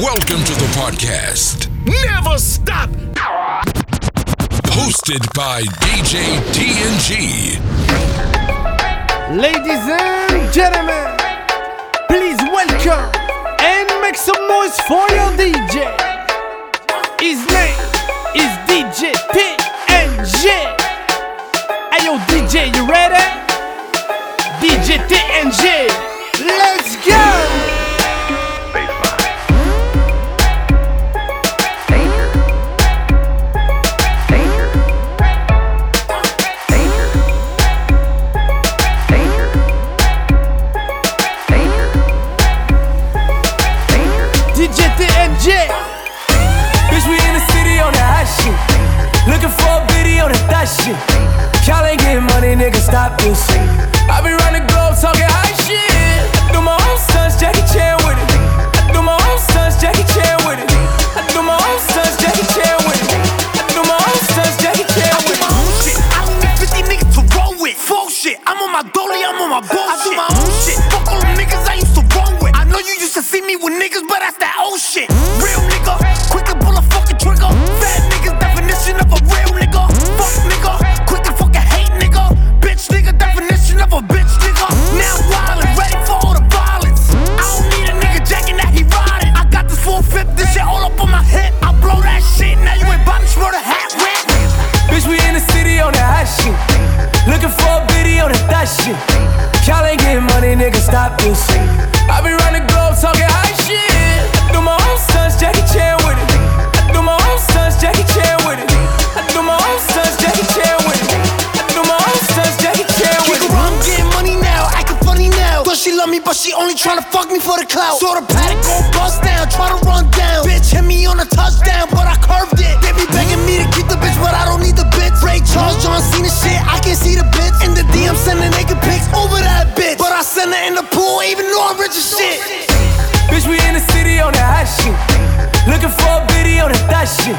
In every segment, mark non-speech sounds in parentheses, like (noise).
Welcome to the podcast. Never stop. Hosted by DJ TNG. Ladies and gentlemen, please welcome and make some noise for your DJ. His name is DJ TNG. Hey yo, DJ, you ready? DJ TNG, let's go! Getting money, nigga, stop this. I be she love me, but she only tryna fuck me for the clout. Saw the paddock go bust down, try to run down. Bitch hit me on a touchdown, but I curved it. They be begging me to keep the bitch, but I don't need the bitch. Ray Charles, John Cena shit, I can see the bitch. In the DM, sending naked pics over that bitch. But I send her in the pool, even though I'm rich as shit. Bitch, we in the city on that hot shit. Looking for a video that that shit.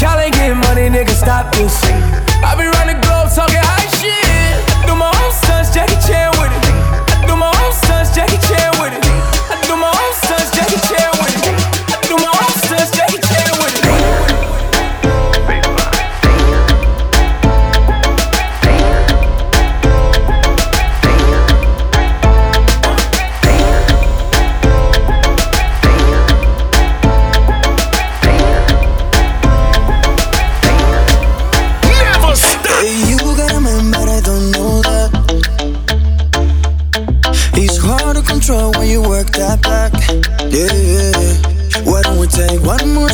Y'all ain't getting money, nigga, stop this. I be round the globe talking high shit. Do my own stunts, Jackie Chan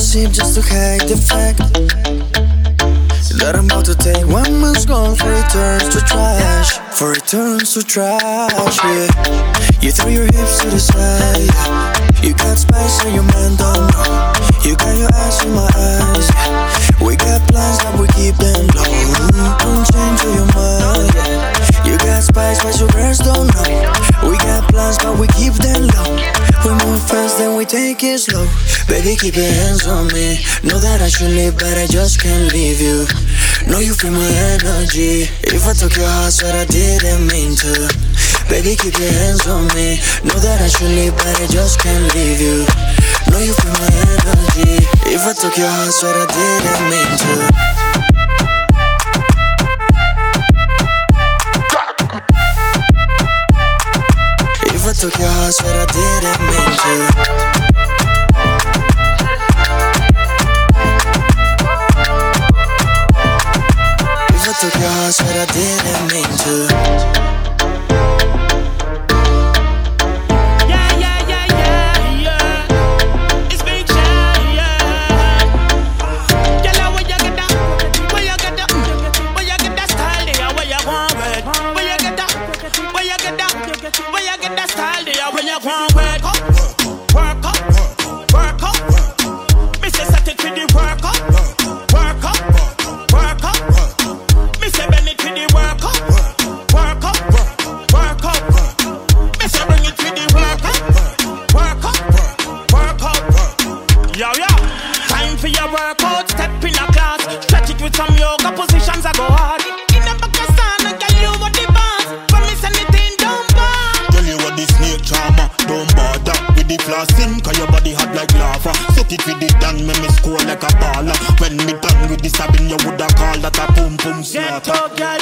one just to hide the fact that I'm about to take one more skull for it turns to trash. For it turns to trash, yeah. You throw your hips to the side. You got spice on your mind, don't know. You got your eyes on my eyes. We got plans, but we keep them low. Don't change your mind. You got spice, but your girls don't know. We got plans, but we keep them low. We move fast, then we take it slow. Baby, keep your hands on me. Know that I should leave, but I just can't leave you. Know you feel my energy. If I took your heart, said I didn't mean to. Baby, keep your hands on me. Know that I should leave, but I just can't leave you. Know you feel my energy. If I took your heart, said I didn't mean to. Heart, said I didn't mean and make me score like a baller. When me done with this, I been you woulda call that a boom boom slaughter. Ghetto girl,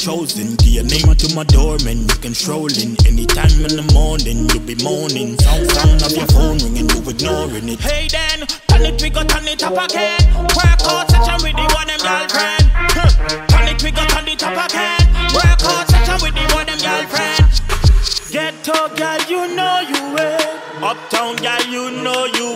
chosen. Give your name to my doorman, you in. Anytime in the morning, you be moaning. Sound, sound of your phone ringing, you ignoring it. Hey then, turn it, we go turn it up again. Work out, a with the one them girlfriend. Huh. Turn it, we go turn it up again. Work out, a with the one them girlfriend. Ghetto girl, you know you win. Uptown girl, you know you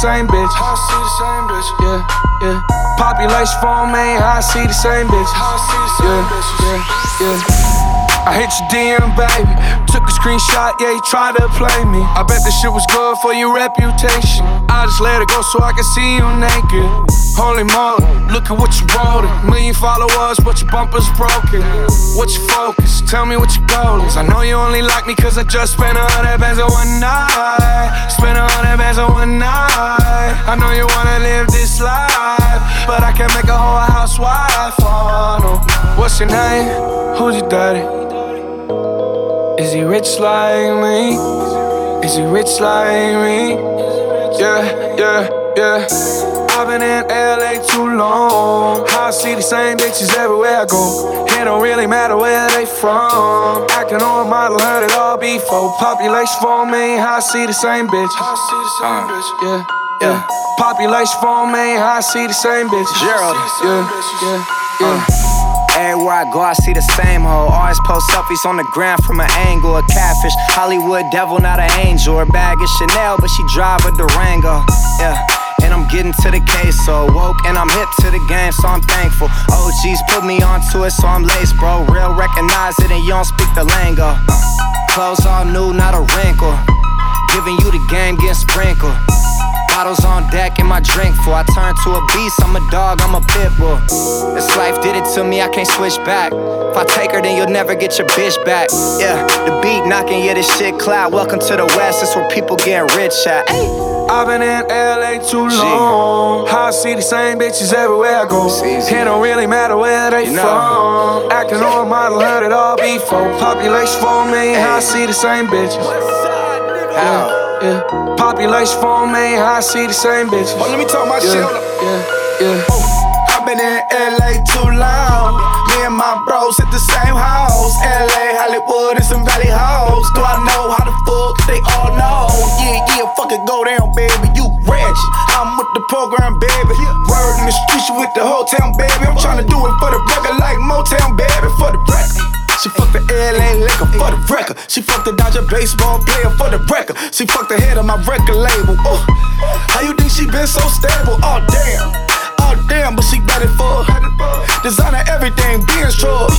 same bitch. I see the same bitch. Yeah, yeah. Population for me, I see the same bitch. I see the same yeah, yeah, yeah. I hit your DM, baby. Took a screenshot, yeah, you tried to play me. I bet this shit was good for your reputation. I just let it go so I can see you naked. Holy moly, look at what you wrote. Million followers, but your bumper's broken. What's your focus? Tell me what your goal is. I know you only like me cause I just spent a hundred bands on one night. Spent a hundred bands on one night. I know you wanna live this life, but I can't make a whole housewife. Oh, no. What's your name? Who's your daddy? Is he rich like me? Is he rich like me? Yeah, yeah, yeah. I've been in LA too long. I see the same bitches everywhere I go. It don't really matter where they from. Acting on a model, heard it all before. Population for me, I see the same bitch. How I see the same uh, bitch. Yeah, yeah. Population for me, I see the same bitch. Gerald. Yeah, yeah, yeah. Everywhere I go, I see the same hoe. Always post selfies on the ground from an angle. A catfish, Hollywood devil, not an angel. Her bag is Chanel, but she drive a Durango. Yeah. And I'm getting to the case, so woke and I'm hip to the game, so I'm thankful. OGs put me onto it, so I'm laced, bro. Real recognize it, and you don't speak the lingo. Clothes all new, not a wrinkle. Giving you the game, getting sprinkled. Bottles on deck and my drink full. I turn to a beast, I'm a dog, I'm a pit bull. This life did it to me, I can't switch back. If I take her, then you'll never get your bitch back. Yeah, the beat knocking, yeah, this shit cloud. Welcome to the West, it's where people getting rich at. I've been in LA too long. How I see the same bitches everywhere I go. It don't really matter where they You know. from. Acting on model, heard it all before. Population for me, how I see the same bitches. How? Yeah, population for me, how I see the same bitches. Oh, let me talk my yeah, shit. Yeah, yeah. Oh, I've been in LA too long. Me and my bros at the same house. LA, Hollywood, and some valley hoes. Do I know how the fuck they all know? Yeah, yeah, fuck it, go down, baby. You ratchet. I'm with the program, baby. Word in the streets, you with the whole town, baby. I'm tryna do it for the record like Motown, baby. For the record. She fucked the LA Laker for the record. She fucked the Dodger baseball player for the record. She fucked the head of my record label. Ooh. How you think she been so stable? Oh damn. Oh damn, but she got it for designer everything, being sure.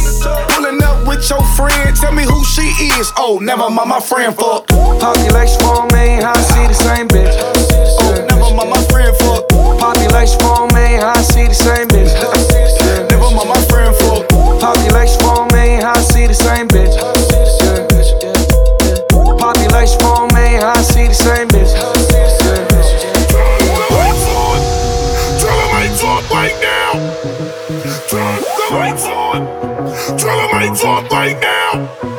Pulling up with your friend, tell me who she is. Oh, never mind my friend for population for me. Right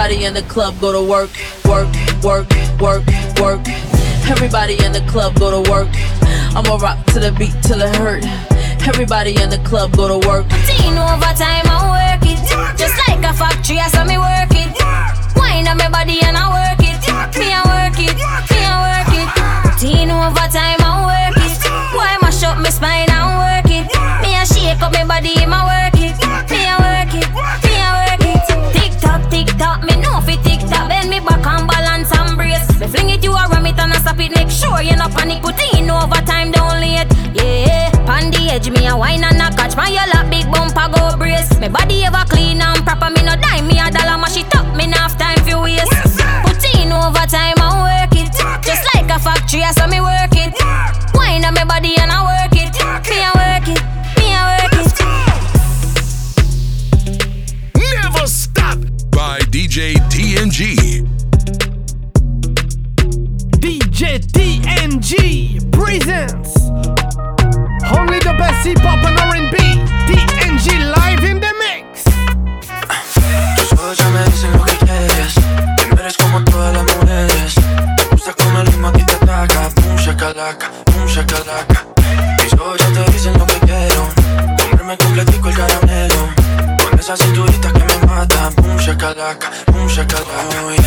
Everybody in the club go to work, work, work, work, work. Everybody in the club go to work. I'ma rock to the beat till it hurt. Everybody in the club go to work. Teen overtime, I work it. Just like a factory, I saw me work it. Wine my body and I work it. Me I work it, me I work it. Teen overtime, I work it. Why mash up my spine and work it? Me I shake up my body, my work it. Me I work it, me I work it. Tick tock, tick tock, sure you not panic. Put in overtime, don't late. Yeah, on the edge, me a wine and a catch my yellow big bumper go brace. Me body ever clean and proper. Me no dime, me a dollar mash it up. Me enough time for waste. Put in overtime and work it. Just like a factory, I saw me work it. Wine on my body and I shakalaka, pum shakalaka.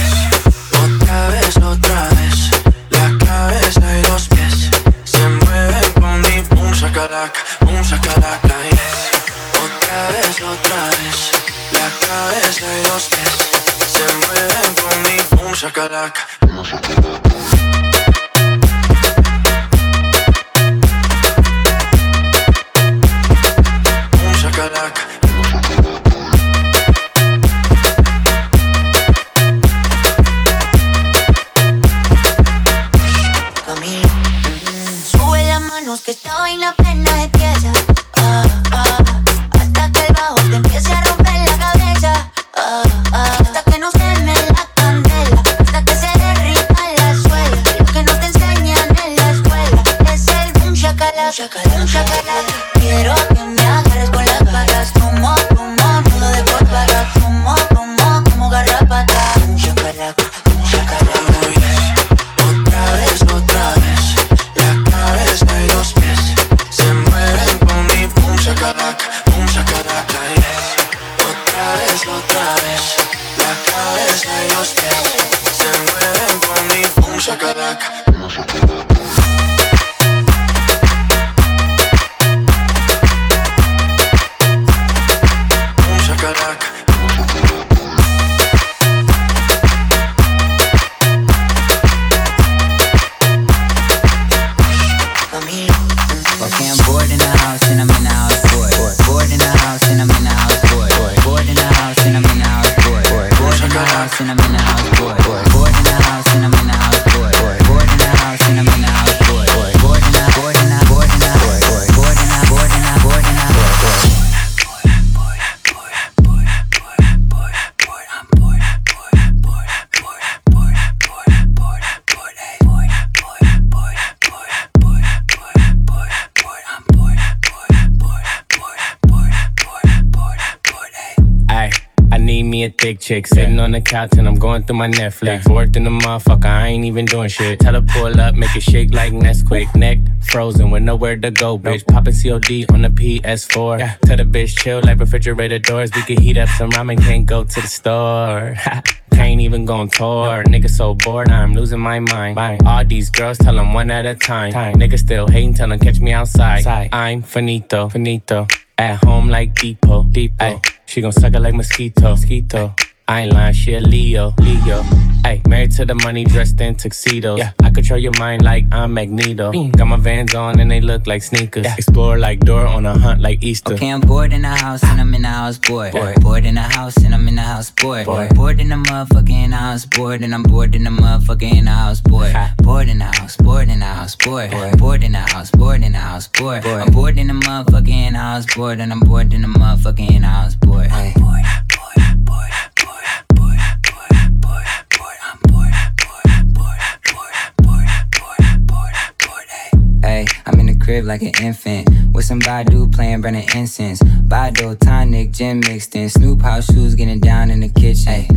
boy. boy. Thick chick. Sitting on the couch and I'm going through my Netflix. Fourth in the motherfucker, I ain't even doing shit. Tell her pull up, make it shake like Nesquik. Neck frozen with nowhere to go, bitch. Poppin' COD on the PS4. Tell the bitch chill like refrigerator doors. We can heat up some ramen, can't go to the store. (laughs) Can't even go on tour. Nigga so bored, I'm losing my mind. All these girls tell them one at a time. Nigga still hating, tell them catch me outside. I'm finito, finito. At home like Depot, Depot. She gon' suck it like mosquito, mosquito. I ain't lying, she a Leo, Leo. Ay, married to the money, dressed in tuxedos. Yeah, I control your mind like I'm Magneto. Got my vans on and they look like sneakers. Yeah. Explore like Dora on a hunt like Easter. Okay, I'm bored in the house and I'm in the house bored. Bored, bored in the house and I'm in the house bored. Bored, bored in the motherfucking house bored and I'm bored in the motherfucking house bored. Bored in the house, bored in the house bored. Bored in the house, bored in the house bored. I'm bored in the motherfucking house bored and I'm bored in the motherfucking house bored. I'm bored. Hey, crib like an infant with some Badu playing burning incense. Badu tonic, gin mixed in. Snoop house shoes getting down in the kitchen. Ay,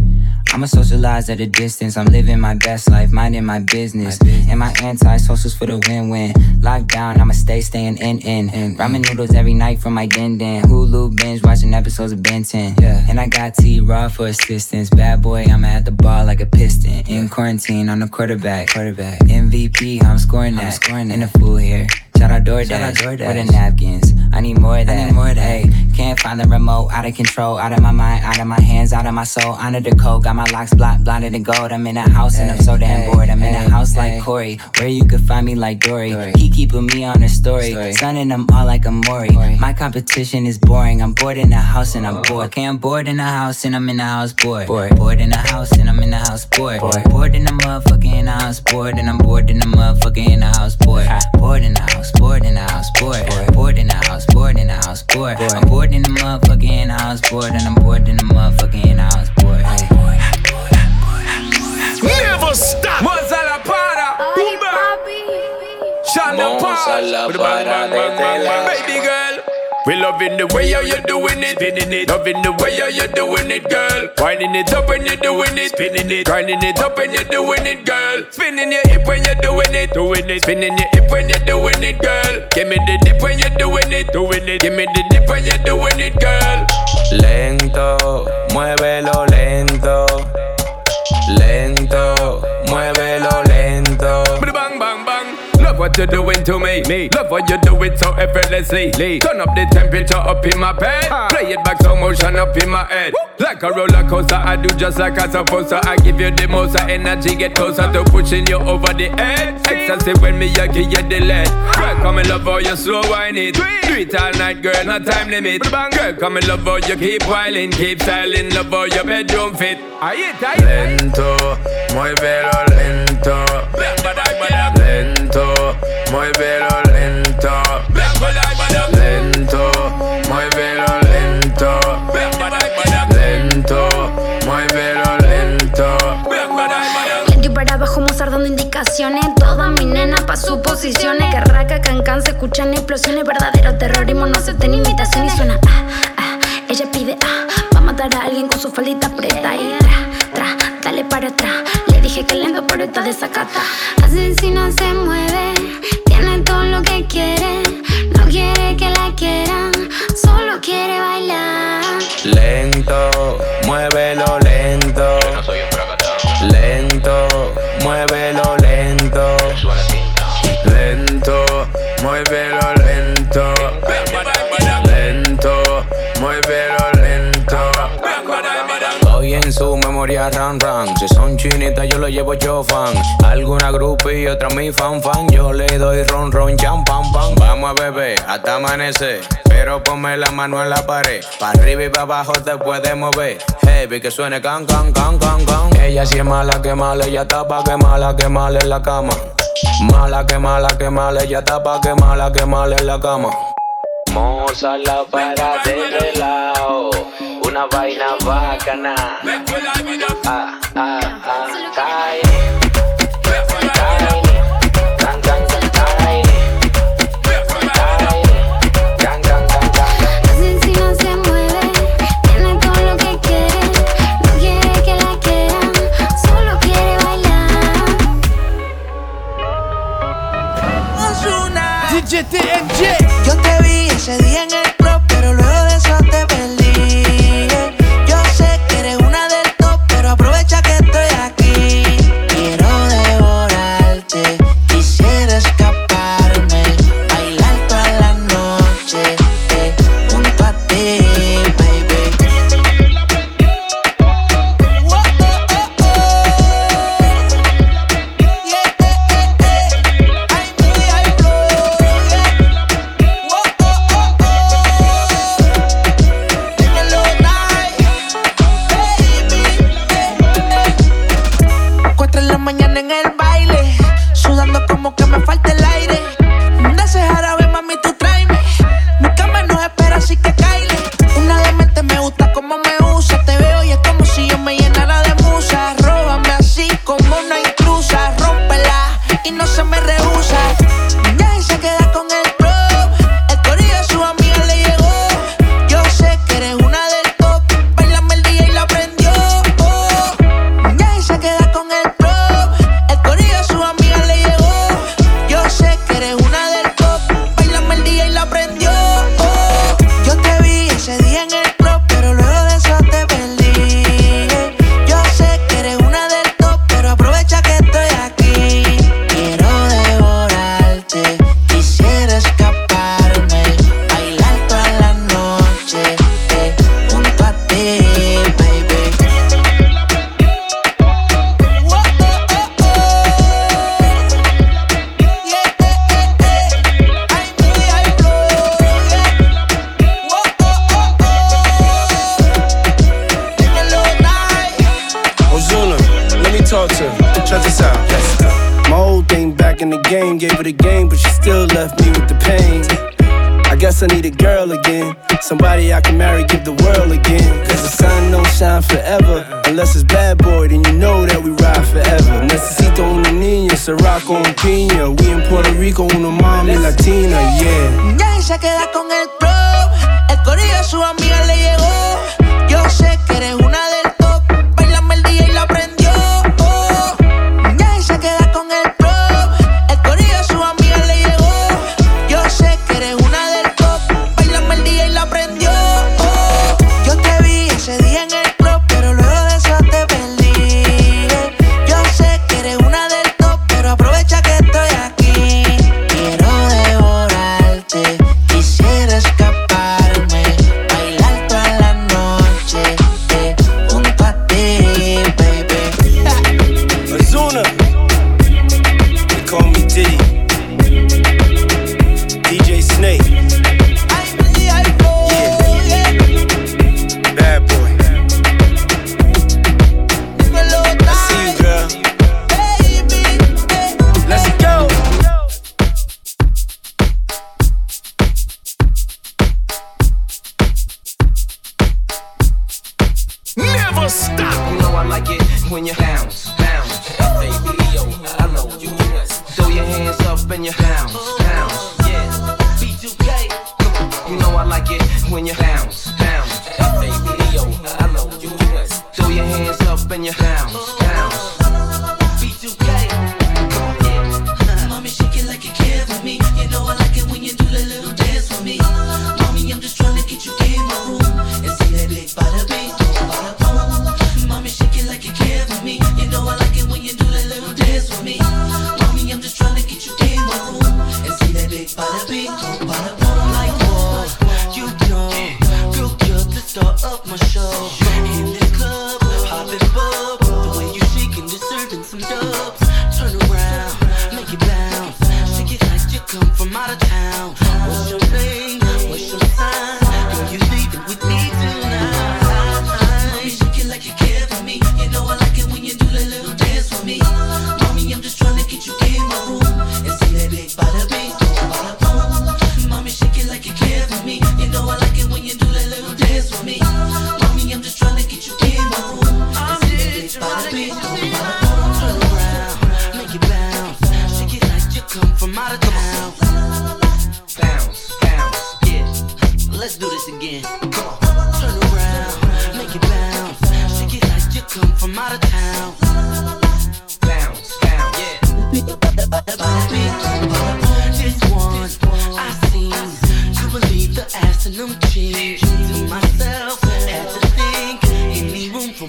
I'ma socialize at a distance. I'm living my best life, minding my business. And my anti-socials for the win-win. Lockdown, I'ma stay staying in in. Ramen noodles every night from my den den. Hulu binge watching episodes of Ben 10. And I got T Raw for assistance. Bad boy, I'ma at the bar like a piston. In quarantine, I'm the quarterback. Quarterback. MVP, I'm scoring that. I'm scoring that. In the fool here. Shout out DoorDash, Shout out DoorDash. Where the napkins? I need more of that. I need more of that. Can't find the remote, out of control, out of my mind, out of my hands, out of my soul. Under the code, got my locks blocked, blinded in gold. I'm in a house and I'm so damn bored. I'm in a house like Corey, where you could find me like Dory. He keeping me on the story, sunning them all like a Maury. My competition is boring. I'm bored in the house and I'm bored. Okay, I'm bored in the house and I'm in the house bored. Bored, bored in the house and I'm in the house bored. Bored, bored in the motherfucking house bored and I'm bored in the motherfucking house bored. Bored in the house, bored in the house bored. Bored in the house, bored in the house bored. I'm bored in the motherfucking house bored and I'm bored in the motherfucking house bored. Never stop. Mozart La Para. Sean Paul. With a bang, bang, bang, bang, bang. Baby girl. We loving the way how you doing it, spinning it. Loving the way how you doing it, girl. Winding it up when you're doing it, spinning it. Grinding it up when you're doing it, girl. Spinning your hip when you're doing it, doing it. Spinning your hip when you're doing it, girl. Give me the dip when you're doing it, doing it. Give me the dip when you're doing it, girl. Lento, muévelo lento. Lento, what you're doing to me. me. Love what you do it so effortlessly. Lee. Turn up the temperature up in my bed. Play it back slow motion up in my head. Like a roller coaster, I do just like I supposed to. I give you the most energy, get closer to pushing you over the edge. Excessive when me, I give you the lead. Girl, come and love how you slow wine it. Do it all night, girl, no time limit. Girl, come and love how you keep whiling, keep styling, love how your bedroom fit. Ahí está, ahí Lento, muévelo lento. Lento, muévelo lento. Lento, muévelo lento. Lento, muévelo lento. Y para abajo Mozart dando indicaciones. Toda mi nena pa' sus posiciones Que raca, cancan, se escuchan explosiones. Verdadero terrorismo, no acepten imitación Y suena. Ah, ah, ella pide ah Va a matar a alguien con su faldita preta. Y tra, tra, dale para atrás. Le dije que lento pero está desacata. Asesina se mueve Tiene todo lo que quiere No quiere que la quieran Solo quiere bailar Lento, muévelo lento. Lento, muévelo lento. Lento, muévelo su memoria ran ran. Si son chinitas, yo lo llevo yo fan. Alguna grupo y otra mi fan fan. Yo le doy ron ron jam pam pam. Vamos a beber hasta amanecer. Pero ponme la mano en la pared. Pa' arriba y pa' abajo te puedes mover. Heavy que suene can can can can can. Ella sí es mala que mala, ella está pa' que mala que mala en la cama. Mala que mala que mala, ella está pa' que mala que mala en la cama. Moza la para de relajo, una vaina bacana. Ah, ah, ah, tiny. GTN Sirocco un piña. We in Puerto Rico, una mami latina, yeah. Ya se queda con el club. El corillo a su amiga le llegó. Yo sé que eres una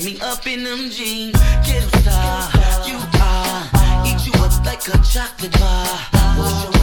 me up in them jeans. Get star, you are. Eat you up like a chocolate bar.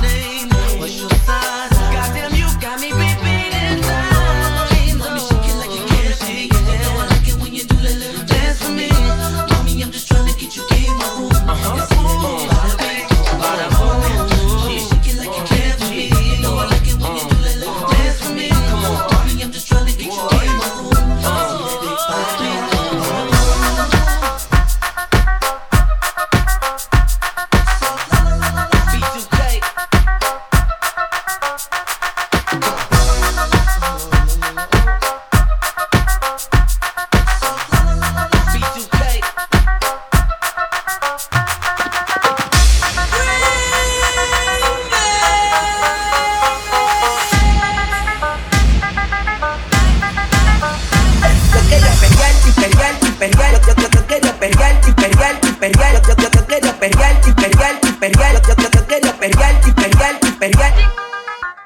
Yo quería perrear, chiperrear, chiperrear. Yo, yo, yo, yo quería perrear, chiperrear, chiperrear. Yo, yo, yo, yo quería perrear, chiperrear, chiperrear. Yo, yo, yo, yo quería perrear, chiperrear, chiperrear.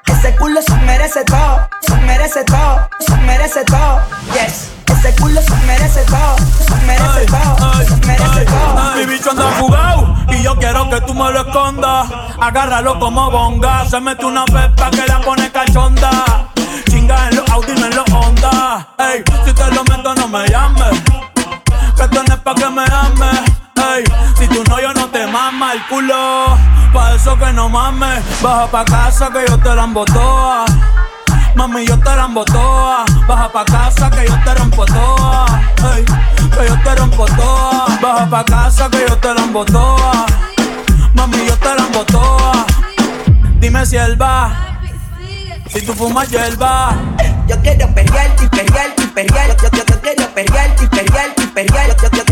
Ese culo se merece todo, se merece todo, se merece todo. Yes. Ese culo se merece todo, se merece todo, merece todo. Mi bicho anda jugado y yo quiero que tú me lo escondas. Agárralo como bonga, se mete una pepa que la pone cachonda. Chinga en los Audi, los pa' que me ames. Ey, si tú no, yo no te mama el culo. Pa' eso que no mames. Baja pa' casa que yo te la embotoa. Mami, yo te la toa. Baja pa' casa que yo te rompo toa. Ey, que yo te rompo toa. Baja pa' casa que yo te la toa. Mami, yo te la toa. Dime si él va. Si tú fumas hierba. Yo quiero perrear, imperial, imperial. Yo, yo, yo quiero perrear, imperial, imperial. Yo, yo, yo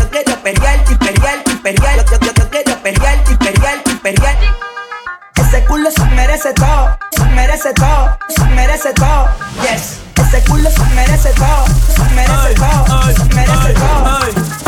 perrear, imperial, imperial. Yo, yo, yo quiero perrear, imperial, imperial. Ese culo se merece todo, se merece todo, se merece todo. Yes. Ese culo se merece todo, se merece todo, se merece todo.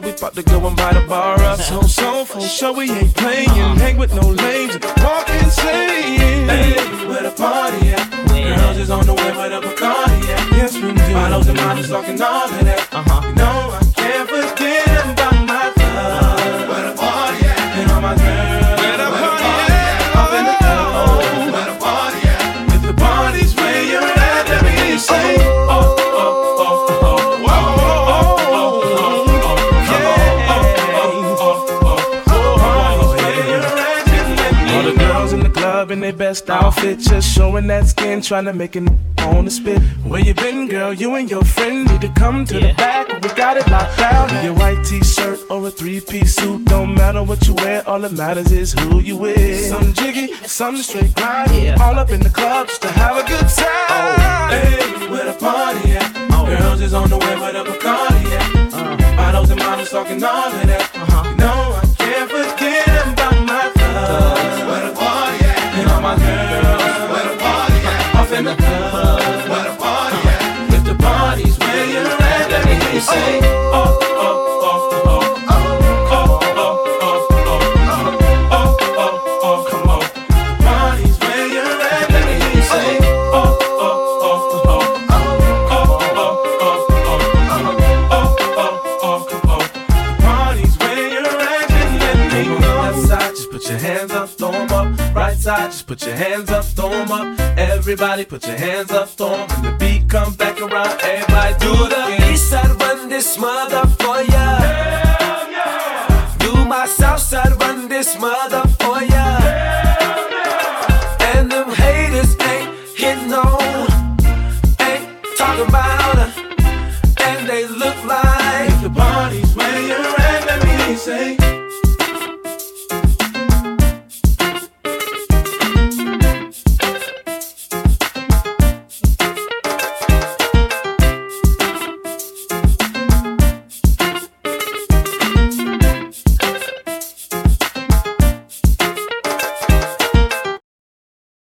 On we about to go and buy the bar up. So, so, for sure, we ain't playing. Hang with no lames, and walk insane. Hey, where the party at? Girls is on the way with a Bacardi, yeah. Yes, we do. Bottles and models talking best outfit, just showing that skin, trying to make it on the spit. Where you been, girl? You and your friend need to come to the back. We got it locked down. Your white t-shirt or a three-piece suit, don't matter what you wear. All that matters is who you with. Some jiggy, some straight grind. All up in the club just to have a good time. Oh, hey, where the party at? Oh, Girls is on the way with a Bacardi, yeah. Uh. Bottles and models talking all of that. Uh-huh. You know in the club. Where the party at? If the party's where you're at, let me hear you say, oh, oh. Put your hands up, throw 'em up. Right side, just put your hands up, throw 'em up. Everybody put your hands up, 'em. When the beat come back around, everybody do the. East side run this mother for ya. Yeah. Do my south side run this mother for ya. Yeah. And them haters ain't hitting on, ain't talking about